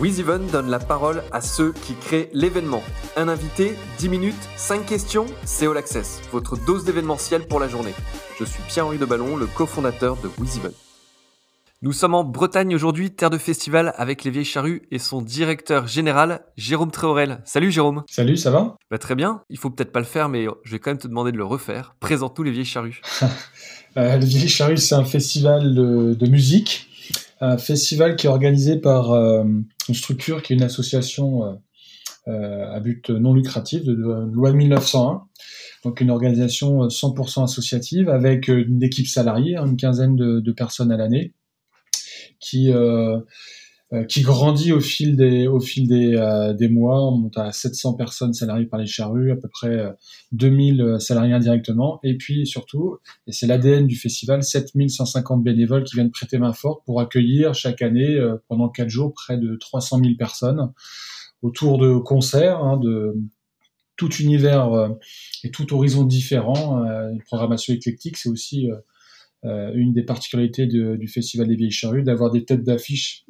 WizEven donne la parole à ceux qui créent l'événement. Un invité, 10 minutes, 5 questions, c'est All Access, votre dose d'événementiel pour la journée. Je suis Pierre-Henri de Ballon, le cofondateur de WizEven. Nous sommes en Bretagne aujourd'hui, terre de festival, avec les Vieilles Charrues et son directeur général, Jérôme Tréorel. Salut Jérôme. Salut, ça va? Bah, Très bien. Il faut peut-être pas le faire, mais je vais quand même te demander de le refaire. Présente-nous les Vieilles Charrues. euh, les Vieilles Charrues, c'est un festival de musique un festival qui est organisé par euh, une structure qui est une association euh, euh, à but non lucratif de, loi 1901 donc une organisation 100% associative avec une équipe salariée, une quinzaine de, de personnes à l'année, qui qui grandit au fil des au fil des, euh, des mois. On monte à 700 personnes salariées par les charrues, à peu près 2000 euh, salariés indirectement, et puis surtout, et c'est l'ADN du festival, 7150 bénévoles qui viennent prêter main forte pour accueillir chaque année pendant quatre jours près de 300 000 personnes autour de concerts, hein, de tout univers et tout horizon différent. une programmation éclectique, c'est aussi une des particularités du Festival des Vieilles Charrues, d'avoir des têtes d'affiche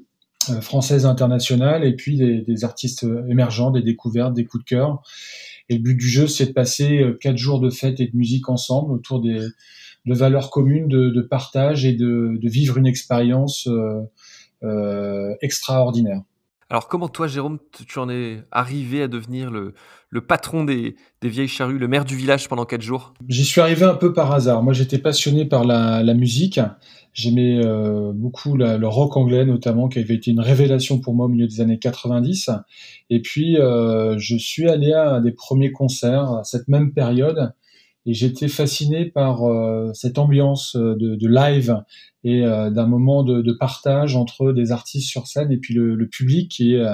euh, française internationale et puis des, artistes émergents, des découvertes, des coups de cœur. Et le but du jeu, c'est de passer euh, quatre jours de fête et de musique ensemble autour des de valeurs communes, de, partage et de, de, vivre une expérience euh, euh, extraordinaire. Alors comment toi, Jérôme, tu en es arrivé à devenir le, le patron des, des, vieilles charrues, le maire du village pendant quatre jours? J'y suis arrivé un peu par hasard. Moi, j'étais passionné par la, la musique. J'aimais euh, beaucoup la, le rock anglais, notamment, qui avait été une révélation pour moi au milieu des années 90. Et puis, euh, je suis allé à des premiers concerts à cette même période et j'étais fasciné par euh, cette ambiance euh, de, de live et euh, d'un moment de, de, partage entre des artistes sur scène et puis le, le public qui est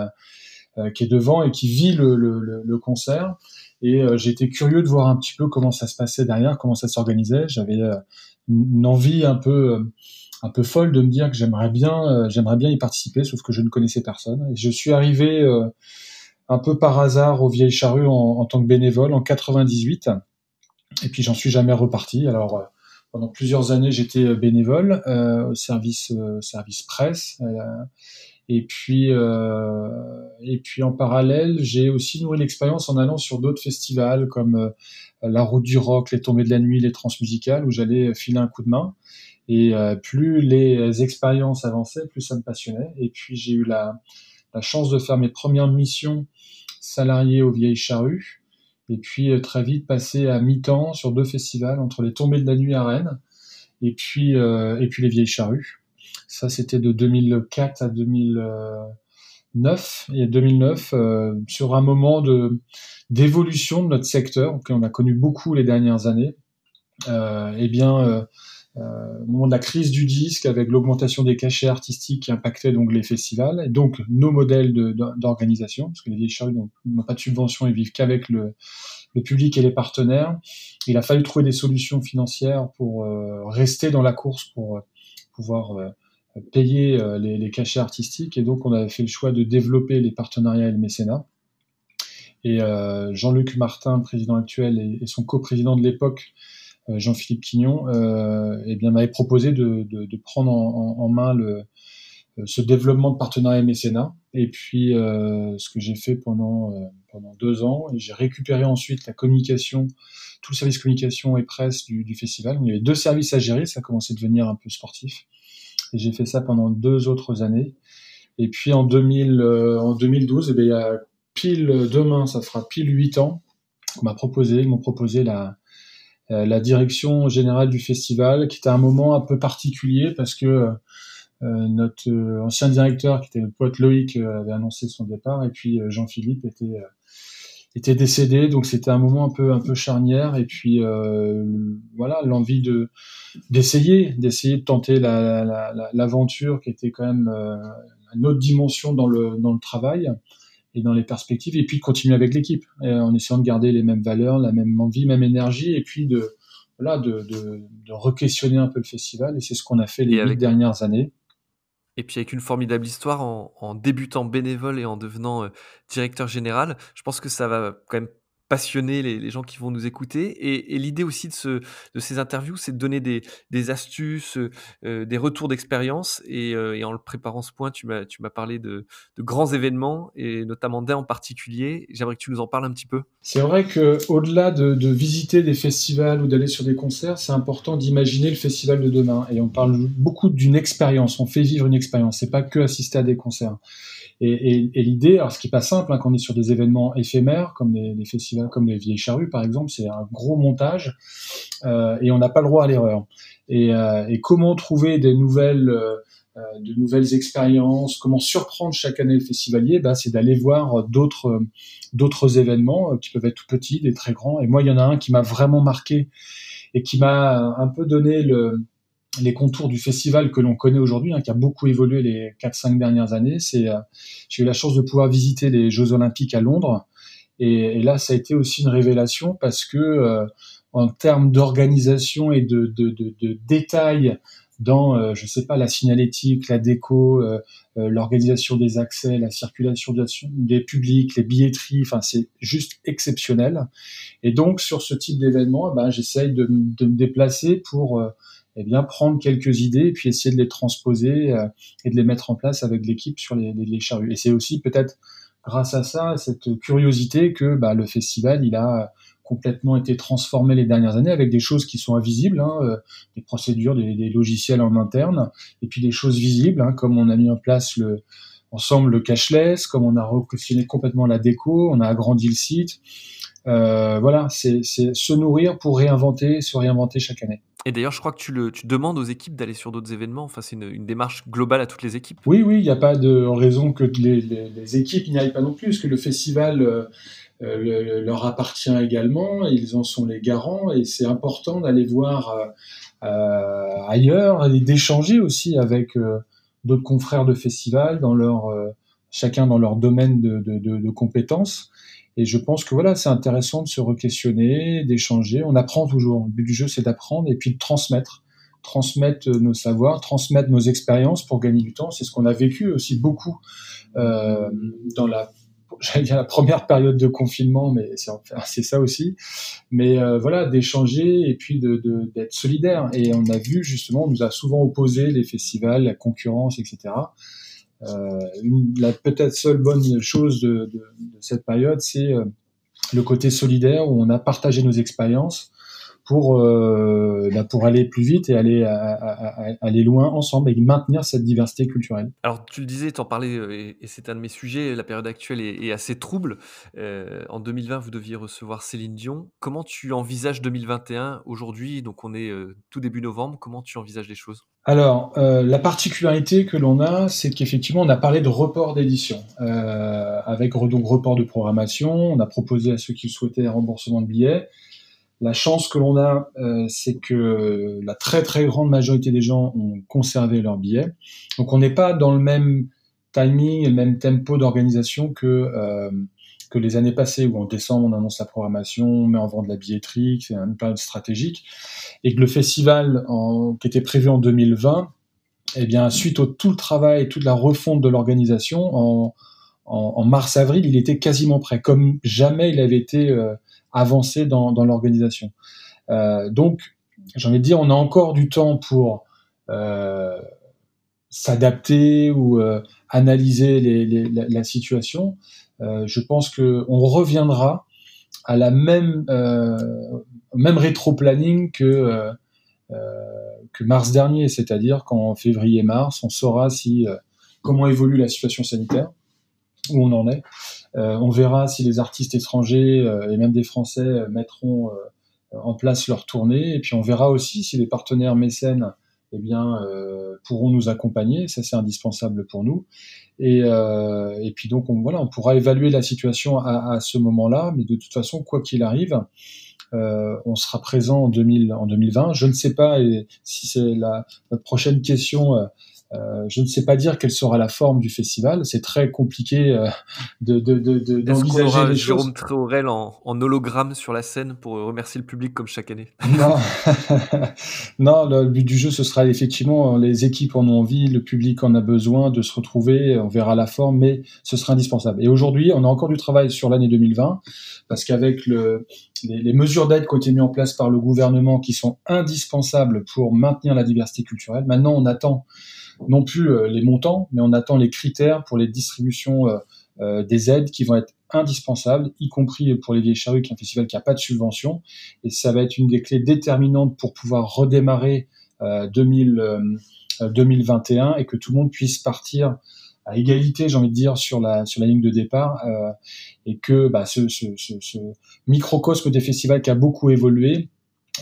qui est devant et qui vit le, le, le concert. Et j'étais curieux de voir un petit peu comment ça se passait derrière, comment ça s'organisait. J'avais une envie un peu un peu folle de me dire que j'aimerais bien j'aimerais bien y participer, sauf que je ne connaissais personne. Et je suis arrivé un peu par hasard aux Vieilles Charrues en, en tant que bénévole en 98 et puis j'en suis jamais reparti. Alors euh, pendant plusieurs années, j'étais euh, bénévole euh, au service service presse. et puis et puis en parallèle, j'ai aussi nourri l'expérience en allant sur d'autres festivals comme la Route du Rock, les Tombées de la Nuit, les Transmusicales, où j'allais filer un coup de main. Et plus les expériences avançaient, plus ça me passionnait. Et puis j'ai eu la, la chance de faire mes premières missions salariées aux Vieilles Charrues et puis euh, très vite passer à mi-temps sur deux festivals entre les Tombées de la Nuit à Rennes et puis euh, et puis les Vieilles Charrues. Ça c'était de 2004 à 2009 et 2009 euh, sur un moment de d'évolution de notre secteur qu'on a connu beaucoup les dernières années. Euh, eh bien euh, moment de la crise du disque, avec l'augmentation des cachets artistiques qui impactaient donc les festivals, et donc nos modèles d'organisation, parce que les vieilles charrues n'ont pas de subvention et vivent qu'avec le, public et les partenaires. Il a fallu trouver des solutions financières pour euh, rester dans la course, pour euh, pouvoir euh, payer les, cachets artistiques, et donc on avait fait le choix de développer les partenariats et le mécénat. Et Jean-Luc Martin, président actuel, et, et son coprésident de l'époque, euh, Jean-Philippe Quignon, euh, eh bien m'avait proposé de, de, de prendre en, en, main le, euh, ce développement de partenariat mécénat. Et puis, euh, ce que j'ai fait pendant, euh, pendant deux ans, et j'ai récupéré ensuite la communication, tout le service communication et presse du, du festival. Il y avait deux services à gérer, ça commençait à devenir un peu sportif. Et j'ai fait ça pendant deux autres années. Et puis en, 2000, euh, en 2012, eh bien, il y a pile demain, ça fera pile huit ans, qu'on m'a proposé, ils m'ont proposé la, euh, la direction générale du festival, qui était un moment un peu particulier parce que euh, notre euh, ancien directeur, qui était le poète Loïc, avait annoncé son départ, et puis Jean-Philippe était était décédé, donc c'était un moment un peu un peu charnière, et puis euh, voilà l'envie de d'essayer d'essayer de tenter l'aventure la, la, qui était quand même euh, une autre dimension dans le dans le travail et dans les perspectives, et puis de continuer avec l'équipe, en essayant de garder les mêmes valeurs, la même envie, même énergie, et puis de voilà de, de, de re-questionner un peu le festival, et c'est ce qu'on a fait les huit dernières années. Et puis avec une formidable histoire en, en débutant bénévole et en devenant euh, directeur général, je pense que ça va quand même passionner les, gens qui vont nous écouter. Et, l'idée aussi de, ce, de ces interviews, c'est de donner des, astuces, euh, des retours d'expérience. Euh, et, en le préparant ce point, tu m'as, parlé de, grands événements, et notamment d'un en particulier. J'aimerais que tu nous en parles un petit peu. C'est vrai qu'au-delà de, de visiter des festivals ou d'aller sur des concerts, c'est important d'imaginer le festival de demain. Et on parle beaucoup d'une expérience, on fait vivre une expérience, c'est pas que assister à des concerts. Et, l'idée, alors ce qui est pas simple hein, quand on est sur des événements éphémères comme les, festivals, comme les Vieilles Charrues par exemple, c'est un gros montage euh, et on n'a pas le droit à l'erreur. Et, euh, comment trouver des nouvelles, euh, de nouvelles expériences, comment surprendre chaque année le festivalier, bah, c'est d'aller voir d'autres d'autres événements qui peuvent être tout petits, des très grands. Et moi, il y en a un qui m'a vraiment marqué et qui m'a un peu donné le les contours du festival que l'on connaît aujourd'hui, hein, qui a beaucoup évolué les 4-5 dernières années. J'ai eu la chance de pouvoir visiter les Jeux Olympiques à Londres, et, là, ça a été aussi une révélation parce que euh, en termes d'organisation et de, de, de, de détails dans, euh, je sais pas, la signalétique, la déco, l'organisation des accès, la circulation des publics, les billetteries, enfin c'est juste exceptionnel. Et donc sur ce type d'événement, ben, j'essaye de, me déplacer pour eh bien prendre quelques idées et puis essayer de les transposer euh, et de les mettre en place avec l'équipe sur les, les, charrues. Et c'est aussi peut-être grâce à ça, cette curiosité, que bah, le festival il a complètement été transformé les dernières années avec des choses qui sont invisibles, hein, euh, des procédures, des, logiciels en interne, et puis des choses visibles, hein, comme on a mis en place le, ensemble le cashless, comme on a requestionné complètement la déco, on a agrandi le site. Euh, voilà, c'est se nourrir pour réinventer, se réinventer chaque année. Et d'ailleurs, je crois que tu, le, tu demandes aux équipes d'aller sur d'autres événements. Enfin, c'est une, démarche globale à toutes les équipes. Oui, oui, il n'y a pas de raison que les, les, équipes n'y aillent pas non plus, parce que le festival euh, euh, leur appartient également. Ils en sont les garants, et c'est important d'aller voir euh, ailleurs et d'échanger aussi avec d'autres confrères de festival dans leur chacun dans leur domaine de, de, compétences. Et je pense que voilà, c'est intéressant de se re-questionner, d'échanger. On apprend toujours. Le but du jeu, c'est d'apprendre et puis de transmettre. Transmettre nos savoirs, transmettre nos expériences pour gagner du temps. C'est ce qu'on a vécu aussi beaucoup euh, dans la première période de confinement, mais c'est ça aussi. Mais euh, voilà, d'échanger et puis d'être de, solidaire. Et on a vu justement, on nous a souvent opposé les festivals, la concurrence, etc. Euh, la peut-être seule bonne chose de, de, de cette période, c'est euh, le côté solidaire où on a partagé nos expériences pour euh, bah, pour aller plus vite et aller aller loin ensemble et maintenir cette diversité culturelle. Alors tu le disais, tu en parlais et, c'est un de mes sujets. La période actuelle est, assez trouble. en 2020, vous deviez recevoir Céline Dion. Comment tu envisages 2021 aujourd'hui? Donc on est tout début novembre. Comment tu envisages les choses? Alors, euh, la particularité que l'on a, c'est qu'effectivement, on a parlé de report d'édition, euh, avec donc report de programmation. On a proposé à ceux qui le souhaitaient un remboursement de billets. La chance que l'on a, euh, c'est que la très très grande majorité des gens ont conservé leurs billets. Donc, on n'est pas dans le même timing, le même tempo d'organisation que euh, que les années passées, où en décembre on annonce la programmation, on met en vente la billetterie, c'est une période stratégique, et que le festival qui était prévu en 2020, eh bien, suite au tout le travail, toute la refonte de l'organisation, en, en, mars-avril, il était quasiment prêt, comme jamais il avait été euh, avancé dans, l'organisation. Euh, donc, j'ai envie de dire, on a encore du temps pour euh, s'adapter ou euh, analyser la, situation. Je pense que on reviendra à la même même rétro-planning que que mars dernier, c'est-à-dire qu'en février-mars, on saura si comment évolue la situation sanitaire, où on en est. on verra si les artistes étrangers et même des Français mettront en place leur tournée, et puis on verra aussi si les partenaires mécènes eh bien, euh, pourront nous accompagner. Ça, c'est indispensable pour nous. Et, euh, et puis donc, on, voilà, on pourra évaluer la situation à, ce moment-là. Mais de toute façon, quoi qu'il arrive, euh, on sera présent en, 2000, en 2020. Je ne sais pas si c'est la prochaine question. Euh, Euh, je ne sais pas dire quelle sera la forme du festival. C'est très compliqué euh, de, de, de, de d'envisager les Jérôme Tréorel en, en, hologramme sur la scène pour remercier le public comme chaque année? Non, non. Le but du jeu, ce sera effectivement les équipes en ont envie, le public en a besoin de se retrouver. On verra la forme, mais ce sera indispensable. Et aujourd'hui, on a encore du travail sur l'année 2020 parce qu'avec le, les, les mesures d'aide qui ont été mises en place par le gouvernement, qui sont indispensables pour maintenir la diversité culturelle, maintenant on attend non plus euh, les montants, mais on attend les critères pour les distributions euh, euh, des aides qui vont être indispensables, y compris pour les Vieilles Charrues, qui est un festival qui n'a pas de subvention. Et ça va être une des clés déterminantes pour pouvoir redémarrer 2000, 2021 et que tout le monde puisse partir à égalité, j'ai envie de dire, sur la ligne de départ, et que bah, ce, microcosme des festivals qui a beaucoup évolué,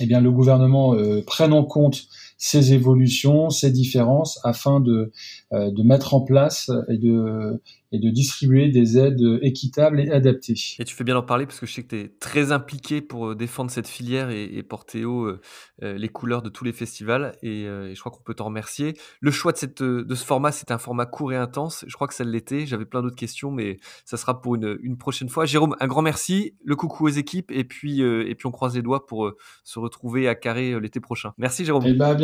eh bien le gouvernement prenne en compte ces évolutions, ces différences, afin de, euh, de mettre en place et de, et de distribuer des aides équitables et adaptées. Et tu fais bien en parler parce que je sais que tu es très impliqué pour euh, défendre cette filière et, et porter haut euh, les couleurs de tous les festivals et, et je crois qu'on peut t'en remercier. Le choix de, cette, de ce format, c'est un format court et intense. Je crois que ça l'était. J'avais plein d'autres questions, mais ça sera pour une, une, prochaine fois. Jérôme, un grand merci. Le coucou aux équipes et puis, et puis on croise les doigts pour se retrouver à Carré l'été prochain. Merci Jérôme. Et eh bah ben,